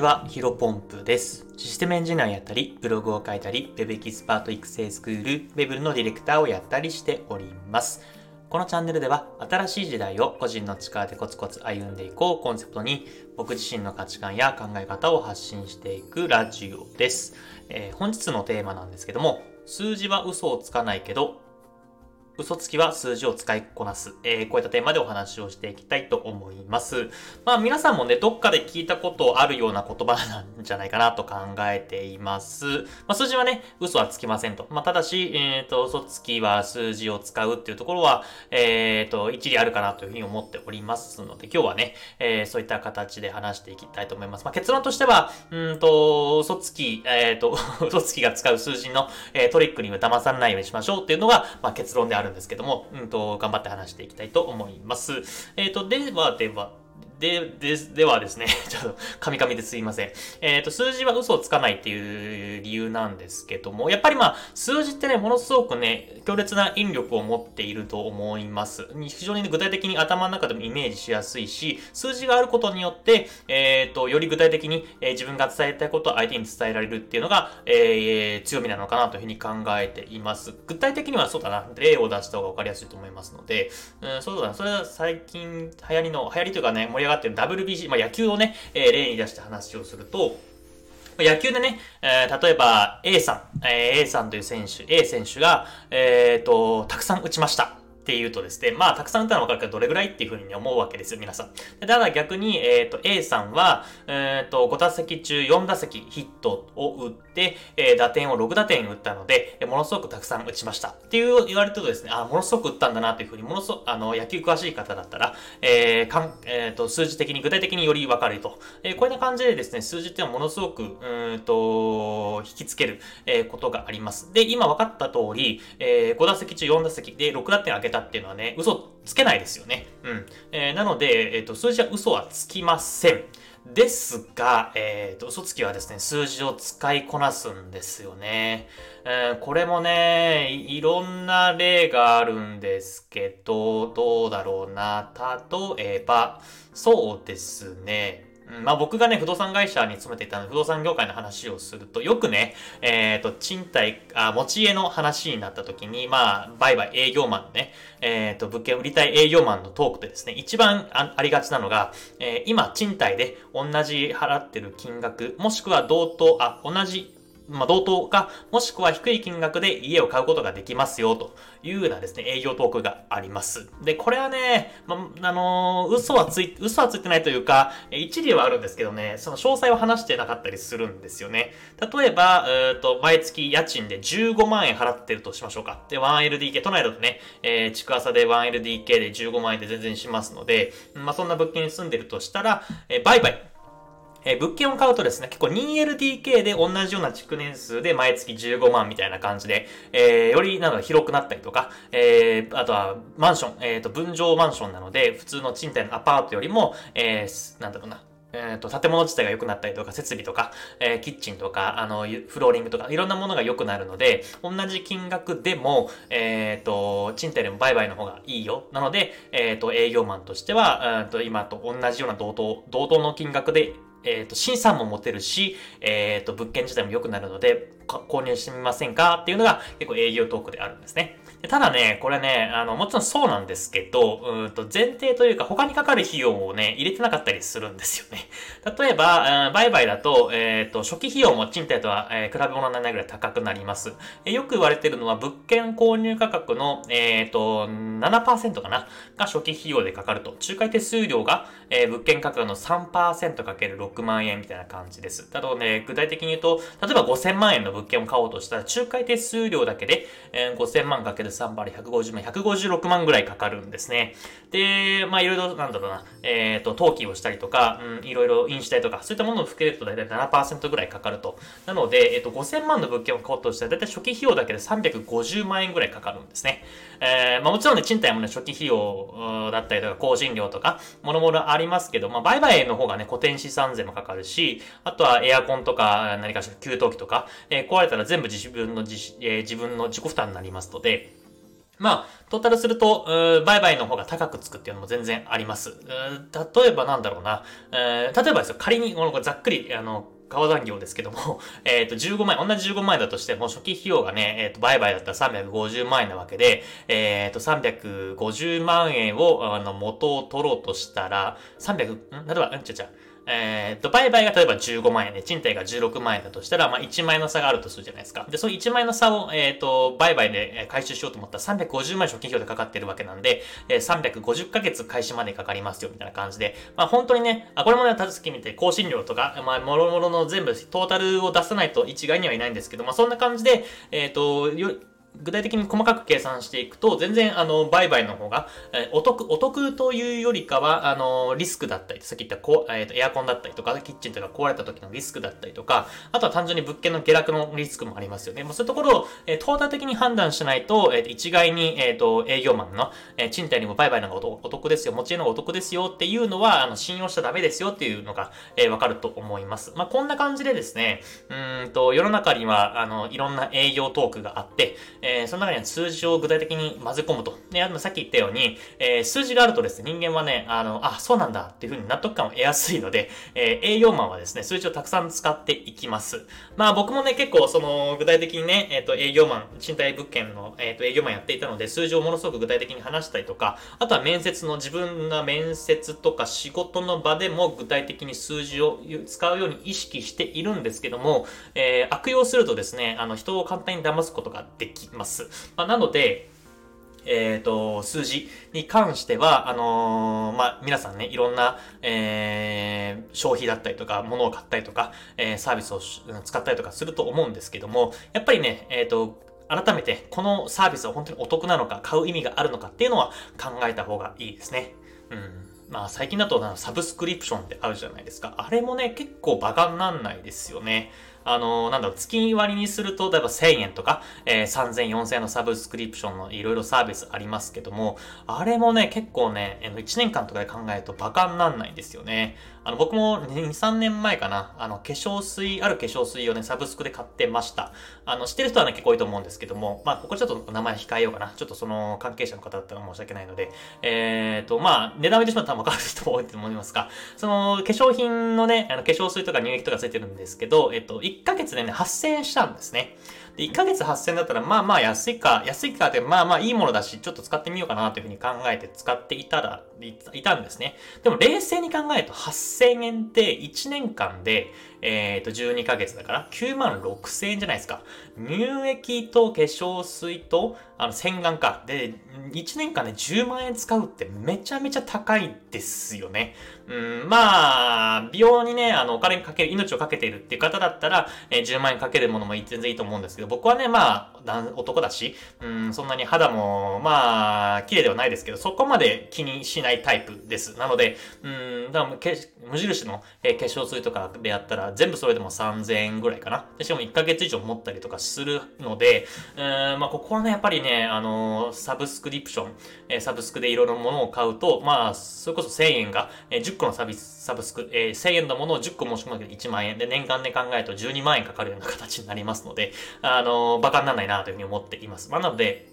ちは、ヒロポンプです。システムエンジニアやったり、ブログを書いたり、Web エキスパート育成スクール、Web のディレクターをやったりしております。このチャンネルでは、新しい時代を個人の力でコツコツ歩んでいこうコンセプトに、僕自身の価値観や考え方を発信していくラジオです。えー本日のテーマなんですけども、数字は嘘をつかないけど、嘘つきは数字を使いこなす。えーこういったテーマでお話をしていきたいと思います。まあ皆さんもね、どっかで聞いたことあるような言葉なんじゃないかなと考えています。まあ数字はね、嘘はつきませんと。まあただし、えっ、と、嘘つきは数字を使うっていうところは、えっ、と、一理あるかなというふうに思っておりますので、今日はね、えーそういった形で話していきたいと思います。まあ結論としては、うんと、嘘つき、えっ、と、嘘つきが使う数字の、えートリックには騙されないようにしましょうっていうのが、まあ結論であるんですけども、うんと、頑張って話していきたいと思います。えっ、と、では、では、で、で、ではですね、ちょっと、カミカミですいません。えっ、と、数字は嘘をつかないっていう理由なんですけども、やっぱりまあ、数字ってね、ものすごくね、強烈な引力を持っていると思います。非常に具体的に頭の中でもイメージしやすいし、数字があることによって、えっ、と、より具体的に、えー自分が伝えたいことを相手に伝えられるっていうのが、えー強みなのかなというふうに考えています。具体的にはそうだな、例を出した方が分かりやすいと思いますので、うん、そうだな、それは最近流行りの、流行りというかね、盛り上がってる WBC、まあ野球をね、えー例に出して話をすると、野球でね、えー例えば A さん、えー A さんという選手、A 選手が、えっ、と、たくさん打ちました。っていうとですね、まあ、たくさん打ったのは分かるけど、どれぐらいっていうふうに思うわけですよ、皆さん。ただ逆に、えっ、と、A さんは、えっ、と、5打席中4打席ヒットを打って、えー打点を6打点打ったので、えものすごくたくさん打ちました。っていう言われるとですね、あ、ものすごく打ったんだなっていうふうに、ものすごく、あの、野球詳しい方だったら、えかん、えっ、と、数字的に、具体的により分かると。えこういった感じでですね、数字っていうのはものすごく、うんと、引きつける、えことがあります。で、今分かった通り、えー5打席中4打席で6打点上げたっていうのはね、嘘つけないですよね。うん。えーなので、えっ、と、数字は嘘はつきません。ですが、えー、と、嘘つきはですね、数字を使いこなすんですよね。えーこれもねい、いろんな例があるんですけど、どうだろうな。例えば、そうですね。うん。まあ僕がね、不動産会社に勤めていたので、不動産業界の話をすると、よくね、えっ、と、賃貸、あ、持ち家の話になった時に、まあ、売買営業マンね、えっ、と、物件売りたい営業マンのトークでですね、一番あありがちなのが、えー今、賃貸で同じ払ってる金額、もしくは同等、あ、同じまあ、同等か、もしくは低い金額で家を買うことができますよ、というようなですね、営業トークがあります。で、これはね、まあ、あのー嘘はつい、嘘はついてないというか、一理はあるんですけどね、その詳細は話してなかったりするんですよね。例えば、えっ、と、毎月家賃で15万円払ってるとしましょうか。で、1LDK、都内だとね、えー、築浅で 1LDK で15万円で全然しますので、まあ、そんな物件に住んでるとしたら、えー売買。え物件を買うとですね、結構 2LDK で同じような築年数で毎月15万みたいな感じで、えーよりなんか広くなったりとか、えーあとはマンション、えっ、と、分譲マンションなので、普通の賃貸のアパートよりも、えーなんだろうな、えっ、と、建物自体が良くなったりとか、設備とか、えーキッチンとか、あの、フローリングとか、いろんなものが良くなるので、同じ金額でも、えっ、と、賃貸でも売買の方がいいよ。なので、えっ、と、営業マンとしては、うんと今と同じような同等、同等の金額で、えっ、と、審査も持てるし、えっ、と、物件自体も良くなるので、購入してみませんかっていうのが結構営業トークであるんですね。ただね、これね、あの、もちろんそうなんですけど、うんと、前提というか、他にかかる費用をね、入れてなかったりするんですよね。例えば、売買だと、えっ、と、初期費用も賃貸とは、えー比べ物にならないぐらい高くなります。えーよく言われてるのは、物件購入価格の、えっ、と、7%かな？が初期費用でかかると。仲介手数料が、えー物件価格の3%かける6万円みたいな感じです。だとね、具体的に言うと、例えば5000万円の物件を買おうとしたら、仲介手数料だけで、えー5000万かける3割150万、156万ぐらいかかるんですね。で、まあいろいろ、なんだろうな、えっ、と、登記をしたりとか、うん、いろいろ印紙代とか、そういったものを含めると大体7%ぐらいかかると。なので、えっ、と、5000万の物件を買おうとしたら、大体初期費用だけで350万円ぐらいかかるんですね。えーまあもちろんね、賃貸もね、初期費用だったりとか、更新料とか、もろもろありますけど、まあ、売買の方がね、固定資産税もかかるし、あとはエアコンとか、何かしら給湯器とか、えー壊れたら全部自分の自,、えー自分の自己負担になりますので、まあ、トータルすると、売買の方が高くつくっていうのも全然あります。例えばなんだろうな、えー、例えばですよ、仮に、このざっくり、あの、川残業ですけども、えっ、ー、と、15万円、同じ15万円だとしても、初期費用がね、えっ、ー、と、売買だったら350万円なわけで、えっ、ー、と、350万円を、あの、元を取ろうとしたら、300、ん？例えば、うん？ちゃちゃ、えー、と、売買が例えば15万円で、賃貸が16万円だとしたら、まあ、1万円の差があるとするじゃないですか。で、その1万円の差を、えっ、と、売買で回収しようと思ったら350万円初期費用でかかってるわけなんで、えー、350ヶ月開始までかかりますよ、みたいな感じで、まあ、本当にね、あ、これもね、たずき見て、更新料とか、まあ、もろもろの全部、トータルを出さないと一概にはいないんですけど、まあ、そんな感じで、えっ、と、具体的に細かく計算していくと、全然、あの、売買の方が、え、お得、お得というよりかは、あの、リスクだったり、さっき言ったこ、えーと、エアコンだったりとか、キッチンとか壊れた時のリスクだったりとか、あとは単純に物件の下落のリスクもありますよね。まあ、そういうところを、えー、トータル的に判断しないと、えー、一概に、えっ、ー、と、営業マンの、えー、賃貸にも売買の方がお得ですよ、持ち家の方がお得ですよっていうのは、あの、信用しちゃダメですよっていうのが、えー、わかると思います。まあ、こんな感じでですね、うんと、世の中には、あの、いろんな営業トークがあって、えー、その中には数字を具体的に混ぜ込むと。で、あとさっき言ったように、えー、数字があるとですね、人間はね、あの、あ、そうなんだっていうふうに納得感を得やすいので、えー、営業マンはですね、数字をたくさん使っていきます。まあ僕もね、結構その、具体的にね、えっ、ー、と、営業マン、賃貸物件の、えっ、と、営業マンやっていたので、数字をものすごく具体的に話したりとか、あとは面接の自分が面接とか仕事の場でも具体的に数字を使うように意識しているんですけども、えー、悪用するとですね、あの、人を簡単に騙すことができます。まあ、なので、えっ、ー、と、数字に関しては、あのー、まあ、皆さんね、いろんな、えー、消費だったりとか、物を買ったりとか、えー、サービスを使ったりとかすると思うんですけども、やっぱりね、えっ、と、改めて、このサービスは本当にお得なのか、買う意味があるのかっていうのは考えた方がいいですね。うん。まあ最近だとサブスクリプションってあるじゃないですか。あれもね、結構バカになんないですよね。あの、なんだろう、月割にすると、例えば1000円とか、えー、3000、4000円のサブスクリプションのいろいろサービスありますけども、あれもね、結構ね、1年間とかで考えるとバカになんないんですよね。あの、僕も2、3年前かな、あの、化粧水、ある化粧水をね、サブスクで買ってました。あの、知ってる人はね、結構多いと思うんですけども、まあ、ここちょっと名前控えようかな。ちょっとその関係者の方だったら申し訳ないので、えーと、まあ、値段見てしまったらわかる人も多いと思いますが、その、化粧品のね、あの化粧水とか乳液とかついてるんですけど、えっと、1ヶ月でね、8000円したんですね。で、1ヶ月8000だったら、まあまあ安いか、安いかって、まあまあいいものだし、ちょっと使ってみようかなというふうに考えて使っていたら、いたんですね。でも冷静に考えると8000円って1年間で、えっ、ー、と、12ヶ月だから、9万6千円じゃないですか。乳液と化粧水と、あの、洗顔か。で、1年間で10万円使うってめちゃめちゃ高いですよね。うん、まあ、美容にね、あの、お金かける、命をかけているっていう方だったら、えー、10万円かけるものも全然いいと思うんですけど、僕はね、まあ、男だし、うん、そんなに肌も、まあ、綺麗ではないですけど、そこまで気にしないタイプです。なので、うん、だから無印の、えー、化粧水とかでやったら、全部それでも3000円ぐらいかな。しかも1ヶ月以上持ったりとかするので、うん、まあ、ここはね、やっぱりね、あのー、サブスクリプション、えー、サブスクでいろいろものを買うと、まあ、それこそ1000円が、えー、10個のサビサブスク、えー、1000円のものを10個申し込むだけで1万円で、年間で考えると12万円かかるような形になりますので、あのー、バカにならないなというふうに思っています。まあ、なので、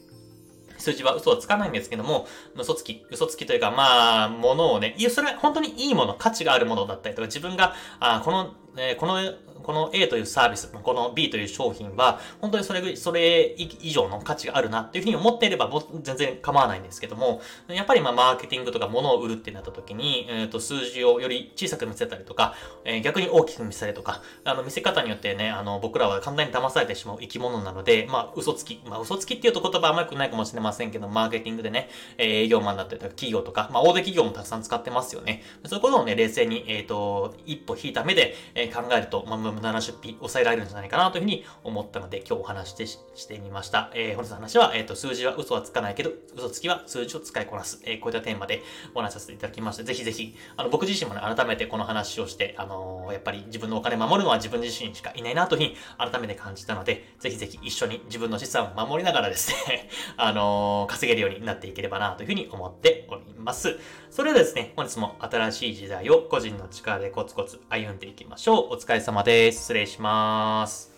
数字は嘘はつかないんですけども、嘘つき、嘘つきというか、まあ、ものをね、いや、それは本当にいいもの、価値があるものだったりとか、自分が、あこの、えー、このこの A というサービス、この B という商品は、本当にそれ、それ以上の価値があるなっていうふうに思っていれば、全然構わないんですけども、やっぱりまあ、マーケティングとか物を売るってなった時に、えっ、ー、と、数字をより小さく見せたりとか、えー、逆に大きく見せたりとか、あの、見せ方によってね、あの、僕らは簡単に騙されてしまう生き物なので、まあ、嘘つき、まあ、嘘つきっていうと言葉あまりくないかもしれませんけど、マーケティングでね、えー、営業マンだったりとか、企業とか、まあ、大手企業もたくさん使ってますよね。そういうことをね、冷静に、えっ、ー、と、一歩引いた目で、えー、考えると、まあ、無駄な出費、抑えられるんじゃないかなというふうに思ったので、今日お話してしてみました。えー、本日の話は、えっ、ー、と、数字は嘘はつかないけど、嘘つきは数字を使いこなす。えー、こういったテーマでお話しさせていただきまして、ぜひぜひ、あの、僕自身もね、改めてこの話をして、あのー、やっぱり自分のお金守るのは自分自身しかいないなというふうに改めて感じたので、ぜひぜひ一緒に自分の資産を守りながらですね あの稼げるようになっていければなというふうに思っております。それではですね、本日も新しい時代を個人の力でコツコツ歩んでいきましょう。お疲れ様です。失礼します。